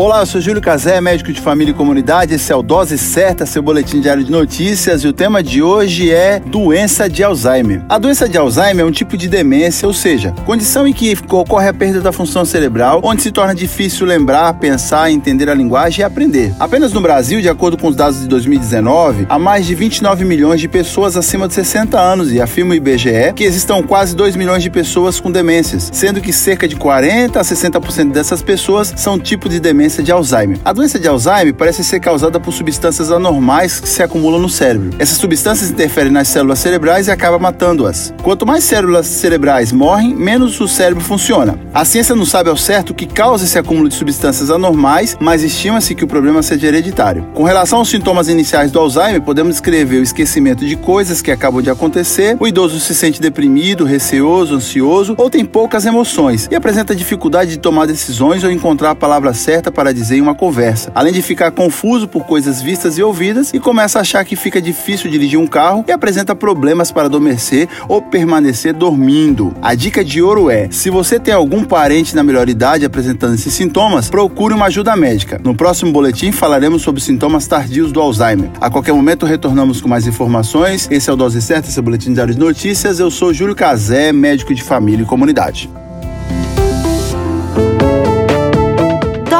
Olá, eu sou Júlio Cazé, médico de família e comunidade. Esse é o Dose Certa, seu boletim diário de notícias. E o tema de hoje é doença de Alzheimer. A doença de Alzheimer é um tipo de demência, ou seja, condição em que ocorre a perda da função cerebral, onde se torna difícil lembrar, pensar, entender a linguagem e aprender. Apenas no Brasil, de acordo com os dados de 2019, há mais de 29 milhões de pessoas acima de 60 anos e afirma o IBGE que existam quase 2 milhões de pessoas com demências, sendo que cerca de 40 a 60% dessas pessoas são tipo de demência doença de Alzheimer. A doença de Alzheimer parece ser causada por substâncias anormais que se acumulam no cérebro. Essas substâncias interferem nas células cerebrais e acabam matando-as. Quanto mais células cerebrais morrem, menos o cérebro funciona. A ciência não sabe ao certo o que causa esse acúmulo de substâncias anormais, mas estima-se que o problema seja hereditário. Com relação aos sintomas iniciais do Alzheimer, podemos descrever o esquecimento de coisas que acabam de acontecer, o idoso se sente deprimido, receoso, ansioso ou tem poucas emoções e apresenta dificuldade de tomar decisões ou encontrar a palavra certa para dizer em uma conversa, além de ficar confuso por coisas vistas e ouvidas e começa a achar que fica difícil dirigir um carro e apresenta problemas para adormecer ou permanecer dormindo. A dica de ouro é: se você tem algum parente na melhor idade apresentando esses sintomas, procure uma ajuda médica. No próximo boletim falaremos sobre sintomas tardios do Alzheimer. A qualquer momento retornamos com mais informações. Esse é o Dose Certa, esse é o Boletim Diário de Notícias. Eu sou Júlio Cazé, médico de família e comunidade.